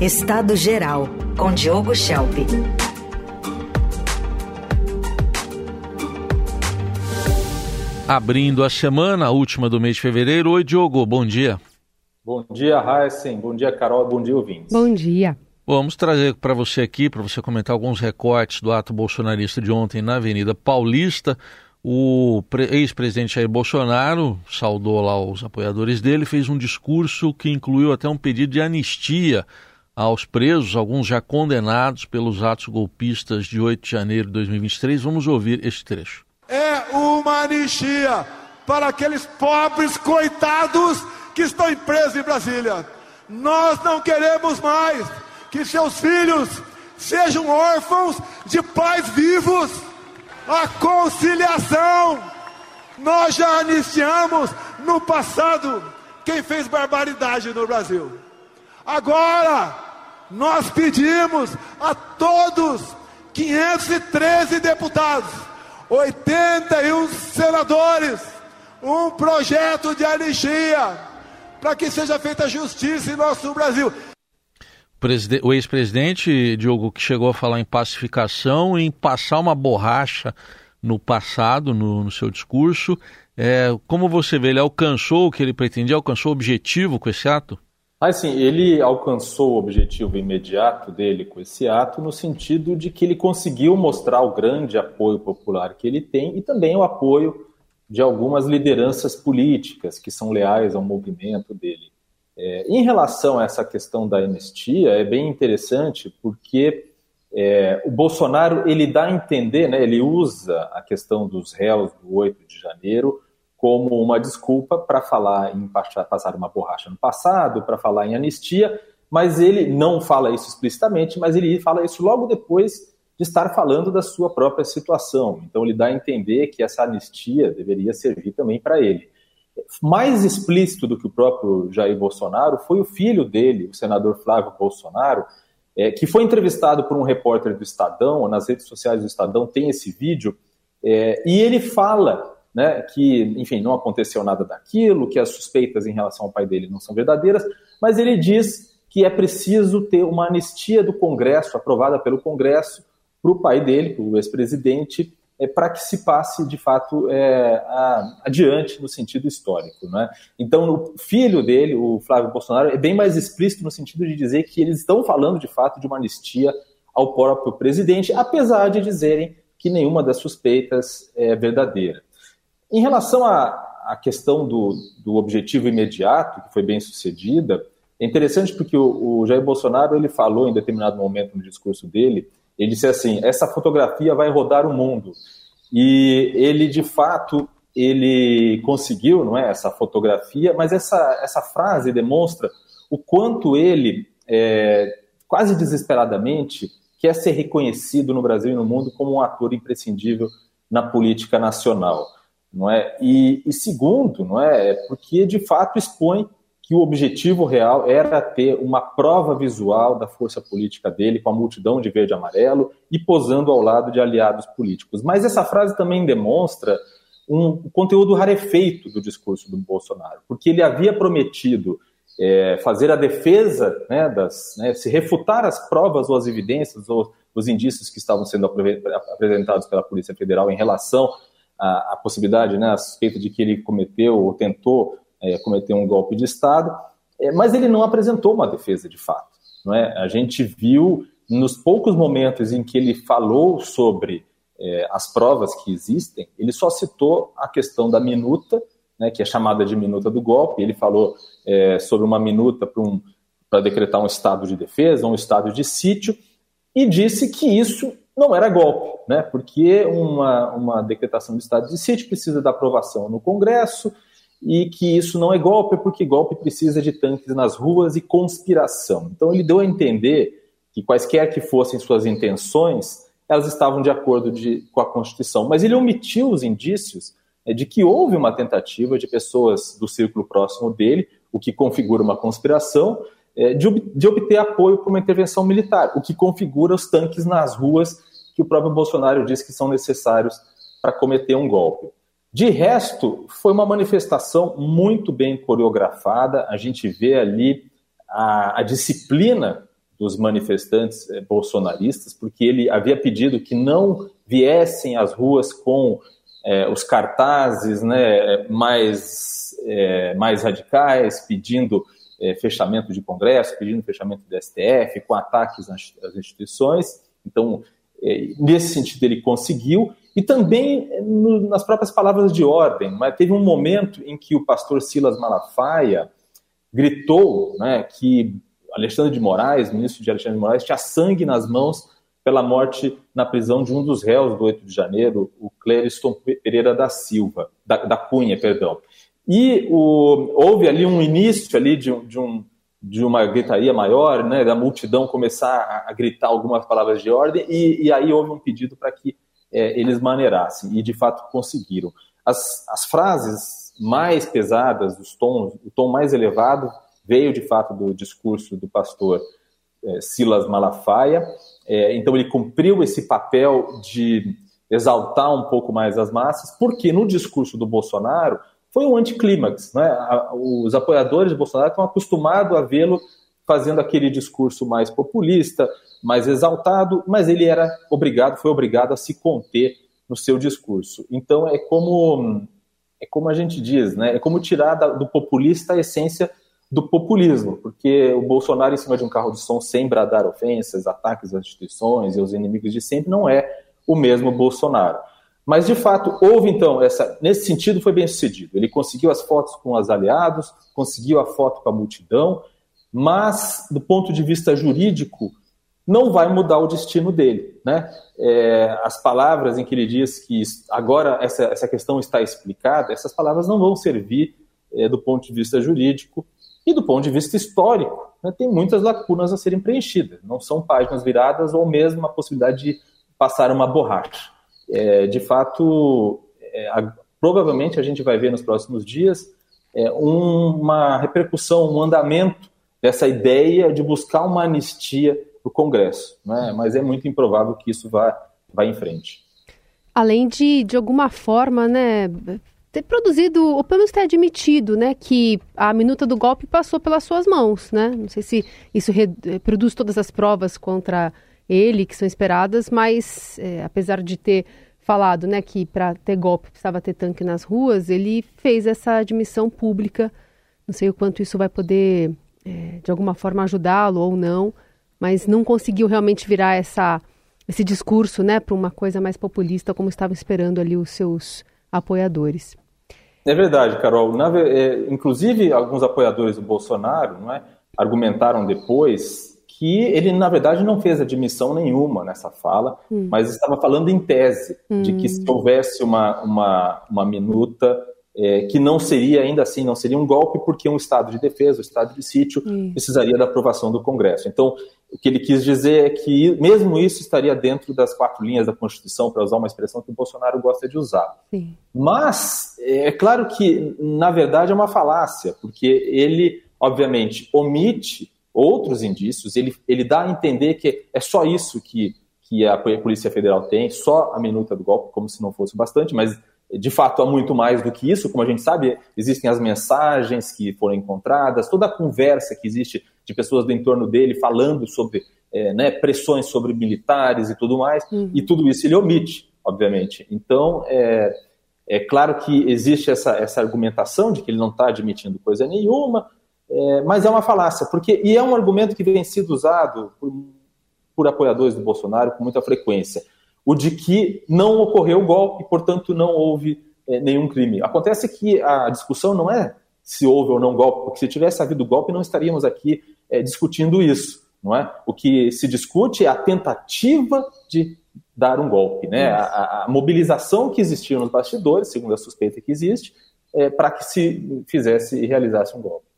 Estado Geral, com Diogo Schelp. Abrindo a semana, a última do mês de fevereiro. Oi, Diogo, bom dia. Bom dia, Heisen. Bom dia, Carol. Bom dia, ouvintes. Bom dia. Vamos trazer para você aqui, para você comentar alguns recortes do ato bolsonarista de ontem na Avenida Paulista. O ex-presidente Jair Bolsonaro saudou lá os apoiadores dele, fez um discurso que incluiu até um pedido de anistia aos presos, alguns já condenados pelos atos golpistas de 8 de janeiro de 2023. Vamos ouvir este trecho. É uma anistia para aqueles pobres coitados que estão presos em Brasília. Nós não queremos mais que seus filhos sejam órfãos de pais vivos a conciliação. Nós já anistiamos no passado quem fez barbaridade no Brasil. Agora, nós pedimos a todos 513 deputados, 81 senadores, um projeto de anistia para que seja feita justiça em nosso Brasil o ex-presidente Diogo que chegou a falar em pacificação, em passar uma borracha no passado, no, no seu discurso. É, como você vê, ele alcançou o que ele pretendia, alcançou o objetivo com esse ato? Assim, ele alcançou o objetivo imediato dele com esse ato, no sentido de que ele conseguiu mostrar o grande apoio popular que ele tem e também o apoio de algumas lideranças políticas que são leais ao movimento dele. É, em relação a essa questão da anistia, é bem interessante porque é, o Bolsonaro ele dá a entender, né, ele usa a questão dos réus do 8 de janeiro como uma desculpa para falar em passar uma borracha no passado, para falar em anistia, mas ele não fala isso explicitamente, mas ele fala isso logo depois de estar falando da sua própria situação. Então ele dá a entender que essa anistia deveria servir também para ele mais explícito do que o próprio Jair Bolsonaro foi o filho dele, o senador Flávio Bolsonaro, é, que foi entrevistado por um repórter do Estadão, nas redes sociais do Estadão tem esse vídeo, é, e ele fala né, que, enfim, não aconteceu nada daquilo, que as suspeitas em relação ao pai dele não são verdadeiras, mas ele diz que é preciso ter uma anistia do Congresso, aprovada pelo Congresso, para o pai dele, para o ex-presidente, é, para que se passe, de fato, é, a, adiante no sentido histórico. Né? Então, o filho dele, o Flávio Bolsonaro, é bem mais explícito no sentido de dizer que eles estão falando, de fato, de uma anistia ao próprio presidente, apesar de dizerem que nenhuma das suspeitas é verdadeira. Em relação à, à questão do, do objetivo imediato, que foi bem sucedida, é interessante porque o, o Jair Bolsonaro ele falou em determinado momento no discurso dele ele disse assim: essa fotografia vai rodar o mundo. E ele, de fato, ele conseguiu, não é, essa fotografia, mas essa, essa frase demonstra o quanto ele, é, quase desesperadamente, quer ser reconhecido no Brasil e no mundo como um ator imprescindível na política nacional, não é? E, e segundo, não é, é porque de fato expõe que o objetivo real era ter uma prova visual da força política dele com a multidão de verde e amarelo e posando ao lado de aliados políticos. Mas essa frase também demonstra um conteúdo rarefeito do discurso do Bolsonaro, porque ele havia prometido é, fazer a defesa, né, das, né, se refutar as provas ou as evidências ou os indícios que estavam sendo apresentados pela Polícia Federal em relação à, à possibilidade, né, a suspeita de que ele cometeu ou tentou é, cometer um golpe de Estado, é, mas ele não apresentou uma defesa de fato. Não é? A gente viu nos poucos momentos em que ele falou sobre é, as provas que existem, ele só citou a questão da minuta, né, que é chamada de minuta do golpe. Ele falou é, sobre uma minuta para um, decretar um estado de defesa, um estado de sítio, e disse que isso não era golpe, né, porque uma, uma decretação de estado de sítio precisa da aprovação no Congresso, e que isso não é golpe, porque golpe precisa de tanques nas ruas e conspiração. Então ele deu a entender que quaisquer que fossem suas intenções, elas estavam de acordo de, com a Constituição. Mas ele omitiu os indícios é, de que houve uma tentativa de pessoas do círculo próximo dele, o que configura uma conspiração, de, de obter apoio para uma intervenção militar, o que configura os tanques nas ruas que o próprio Bolsonaro diz que são necessários para cometer um golpe. De resto, foi uma manifestação muito bem coreografada. A gente vê ali a, a disciplina dos manifestantes eh, bolsonaristas, porque ele havia pedido que não viessem às ruas com eh, os cartazes né, mais, eh, mais radicais, pedindo fechamento de Congresso, pedindo fechamento do STF, com ataques às instituições. Então, nesse sentido, ele conseguiu, e também no, nas próprias palavras de ordem. Mas teve um momento em que o pastor Silas Malafaia gritou né, que Alexandre de Moraes, ministro de Alexandre de Moraes, tinha sangue nas mãos pela morte na prisão de um dos réus do 8 de janeiro, o Clériston Pereira da Silva, da, da Cunha, perdão. E o, houve ali um início ali de, de, um, de uma gritaria maior, né, da multidão começar a, gritar algumas palavras de ordem, e, e aí houve um pedido para que é, eles maneirassem, e de fato conseguiram. As, as frases mais pesadas, os tons, o tom mais elevado, veio de fato do discurso do pastor é, Silas Malafaia, é, então ele cumpriu esse papel de exaltar um pouco mais as massas, porque no discurso do Bolsonaro foi um anticlímax. Né? Os apoiadores de Bolsonaro estão acostumados a vê-lo fazendo aquele discurso mais populista, mais exaltado, mas ele era obrigado, foi obrigado a se conter no seu discurso. Então é como é como a gente diz, né? É como tirar do populista a essência do populismo, porque o Bolsonaro em cima de um carro de som sem bradar ofensas, ataques às instituições e aos inimigos de sempre não é o mesmo Bolsonaro. Mas de fato houve então essa, nesse sentido foi bem sucedido. Ele conseguiu as fotos com os aliados, conseguiu a foto com a multidão, mas do ponto de vista jurídico não vai mudar o destino dele, né? É, as palavras em que ele diz que agora essa, essa questão está explicada, essas palavras não vão servir é, do ponto de vista jurídico e do ponto de vista histórico, né, tem muitas lacunas a serem preenchidas. Não são páginas viradas ou mesmo a possibilidade de passar uma borracha. É, de fato, é, a, provavelmente a gente vai ver nos próximos dias é, uma repercussão, um andamento dessa ideia de buscar uma anistia no Congresso. Né? Mas é muito improvável que isso vá, vá em frente. Além de, de alguma forma, né, ter produzido, ou pelo menos ter admitido, né, que a minuta do golpe passou pelas suas mãos, né? Não sei se isso produz todas as provas contra ele que são esperadas, mas é, apesar de ter falado, né, que para ter golpe precisava ter tanque nas ruas, ele fez essa admissão pública. Não sei o quanto isso vai poder, é, de alguma forma, ajudá-lo ou não, mas não conseguiu realmente virar essa, esse discurso, né, para uma coisa mais populista, como estavam esperando ali os seus apoiadores. É verdade, Carol. Na, é, inclusive, alguns apoiadores do Bolsonaro não é, argumentaram depois que ele, na verdade, não fez admissão nenhuma nessa fala, hum. mas estava falando em tese, hum. de que se hum. houvesse uma, uma, uma minuta é, que não seria, ainda assim, não seria um golpe, porque um estado de defesa, um estado de sítio, hum. precisaria da aprovação do Congresso. Então, o que ele quis dizer é que, mesmo isso, estaria dentro das quatro linhas da Constituição, para usar uma expressão que o Bolsonaro gosta de usar. Sim. Mas, é claro que, na verdade, é uma falácia, porque ele, obviamente, omite outros indícios, ele, ele dá a entender que é só isso que, que a Polícia Federal tem, só a minuta do golpe, como se não fosse bastante, mas de fato há muito mais do que isso, como a gente sabe, existem as mensagens que foram encontradas, toda a conversa que existe de pessoas do entorno dele falando sobre é, né, pressões sobre militares e tudo mais, uhum. e tudo isso ele omite, obviamente. Então, é, é claro que existe essa, essa argumentação de que ele não está admitindo coisa nenhuma, é, mas é uma falácia, porque e é um argumento que vem sido usado por, por apoiadores do Bolsonaro com muita frequência o de que não ocorreu golpe, portanto não houve é, nenhum crime. Acontece que a discussão não é se houve ou não golpe, porque se tivesse havido golpe não estaríamos aqui é, discutindo isso, não é? O que se discute é a tentativa de dar um golpe, né? A, a mobilização que existia nos bastidores, segundo a suspeita que existe, é, para que se fizesse e realizasse um golpe.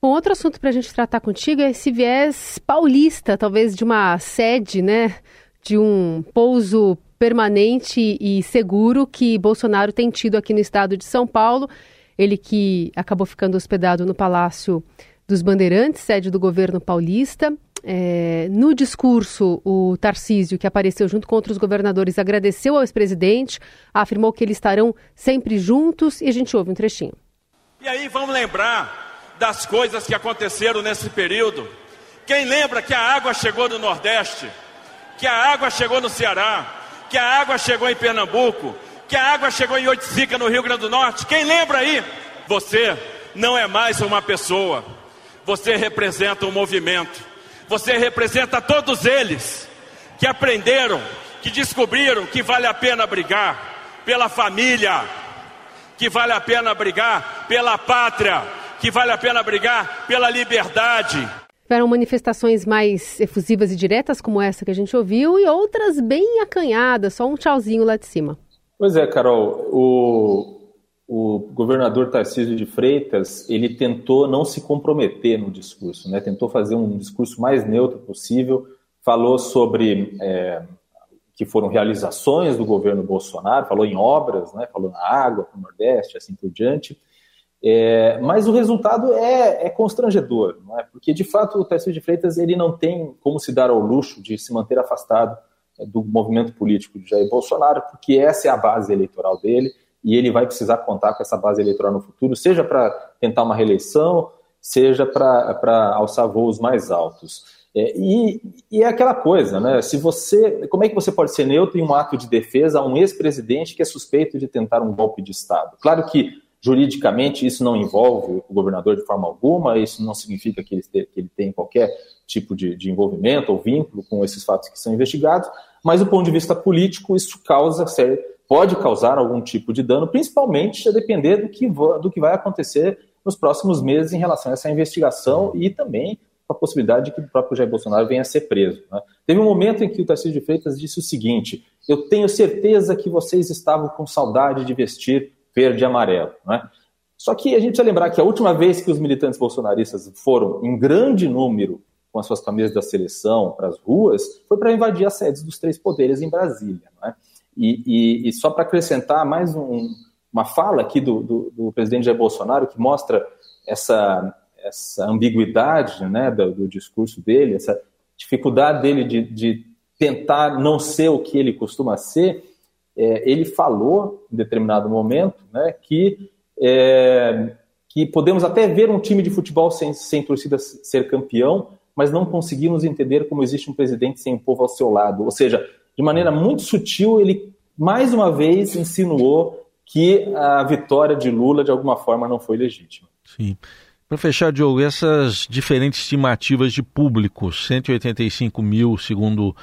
Bom, outro assunto para a gente tratar contigo é esse viés paulista, talvez de uma sede, né, de um pouso permanente e seguro que Bolsonaro tem tido aqui no estado de São Paulo. Ele que acabou ficando hospedado no Palácio dos Bandeirantes, sede do governo paulista. É, no discurso, o Tarcísio, que apareceu junto com outros governadores, agradeceu ao ex-presidente, afirmou que eles estarão sempre juntos e a gente ouve um trechinho. E aí vamos lembrar das coisas que aconteceram nesse período. Quem lembra que a água chegou no Nordeste, que a água chegou no Ceará, que a água chegou em Pernambuco, que a água chegou em Oiticica, no Rio Grande do Norte? Quem lembra aí? Você não é mais uma pessoa, você representa um movimento, você representa todos eles que aprenderam, que descobriram que vale a pena brigar pela família, que vale a pena brigar pela pátria, que vale a pena brigar pela liberdade. Tiveram manifestações mais efusivas e diretas, como essa que a gente ouviu, e outras bem acanhadas, só um tchauzinho lá de cima. Pois é, Carol, o, o governador Tarcísio de Freitas, ele tentou não se comprometer no discurso, né? tentou fazer um discurso mais neutro possível, falou sobre é, que foram realizações do governo Bolsonaro, falou em obras, né? falou na água, no Nordeste, assim por diante, é, mas o resultado é, é constrangedor, é? porque de fato o Tarcísio de Freitas ele não tem como se dar ao luxo de se manter afastado é, do movimento político de Jair Bolsonaro, porque essa é a base eleitoral dele e ele vai precisar contar com essa base eleitoral no futuro, seja para tentar uma reeleição, seja para alçar voos mais altos. É, e, e, é aquela coisa, né? Se você, como é que você pode ser neutro em um ato de defesa a um ex-presidente que é suspeito de tentar um golpe de Estado? Claro que Juridicamente, isso não envolve o governador de forma alguma, isso não significa que ele, te, que ele tem qualquer tipo de, de, envolvimento ou vínculo com esses fatos que são investigados, mas do ponto de vista político, isso causa, pode causar algum tipo de dano, principalmente a depender do que, do que vai acontecer nos próximos meses em relação a essa investigação e também com a possibilidade de que o próprio Jair Bolsonaro venha a ser preso. Né? Teve um momento em que o Tarcísio de Freitas disse o seguinte: Eu tenho certeza que vocês estavam com saudade de vestir verde e amarelo. Né? Só que a gente precisa lembrar que a última vez que os militantes bolsonaristas foram em grande número com as suas camisas da seleção para as ruas foi para invadir as sedes dos três poderes em Brasília. Né? E, e, e, só para acrescentar mais um, uma fala aqui do, do, do, presidente Jair Bolsonaro que mostra essa, essa ambiguidade né, do, do discurso dele, essa dificuldade dele de, de tentar não ser o que ele costuma ser, é, ele falou em determinado momento né, que, é, que podemos até ver um time de futebol sem, sem torcida ser campeão, mas não conseguimos entender como existe um presidente sem um povo ao seu lado. Ou seja, de maneira muito sutil, ele mais uma vez insinuou que a vitória de Lula de alguma forma não foi legítima. Sim. Para fechar, Diogo, essas diferentes estimativas de público, 185 mil, segundo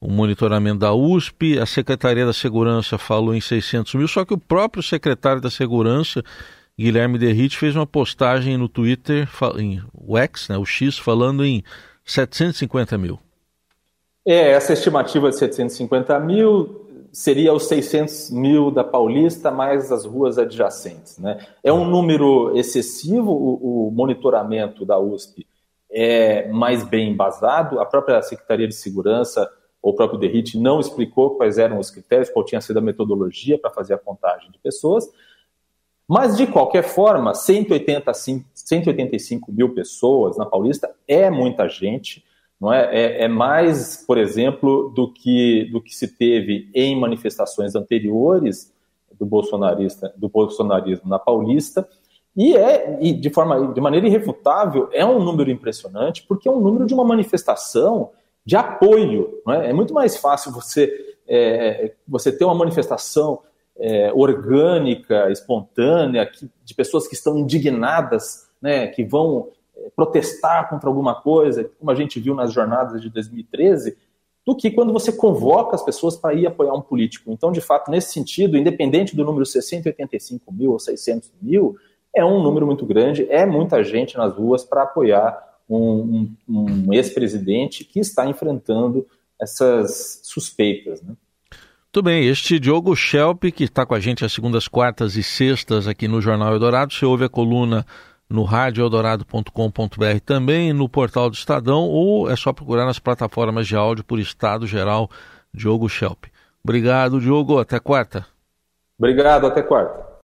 o monitoramento da USP, a Secretaria da Segurança falou em 600 mil, só que o próprio secretário da Segurança, Guilherme Derrite, fez uma postagem no Twitter, em, o X, né, o X, falando em 750 mil. É, essa estimativa de 750 mil seria os 600 mil da Paulista mais as ruas adjacentes. Né? É um número excessivo, o, o monitoramento da USP é mais bem embasado, a própria Secretaria de Segurança o próprio Derrite não explicou quais eram os critérios, qual tinha sido a metodologia para fazer a contagem de pessoas. Mas, de qualquer forma, 185, 185 mil pessoas na Paulista é muita gente, não é? é? É, mais, por exemplo, do que, do que se teve em manifestações anteriores do, bolsonarista, do bolsonarismo na Paulista. E é, e de, forma, de maneira irrefutável, é um número impressionante, porque é um número de uma manifestação de apoio. É? é? muito mais fácil você, é, você ter uma manifestação é, orgânica, espontânea, que, de pessoas que estão indignadas, né, que vão é, protestar contra alguma coisa, como a gente viu nas jornadas de 2013, do que quando você convoca as pessoas para ir apoiar um político. Então, de fato, nesse sentido, independente do número 685 mil ou 600 mil, é um número muito grande, é muita gente nas ruas para apoiar um, um, um ex-presidente que está enfrentando essas suspeitas. Né? Muito bem, este Diogo Schelp, que está com a gente às segundas, quartas e sextas aqui no Jornal Eldorado, você ouve a coluna no radioeldorado.com.br também, no portal do Estadão, ou é só procurar nas plataformas de áudio por Estado Geral Diogo Schelp. Obrigado, Diogo, até quarta. Obrigado, até quarta.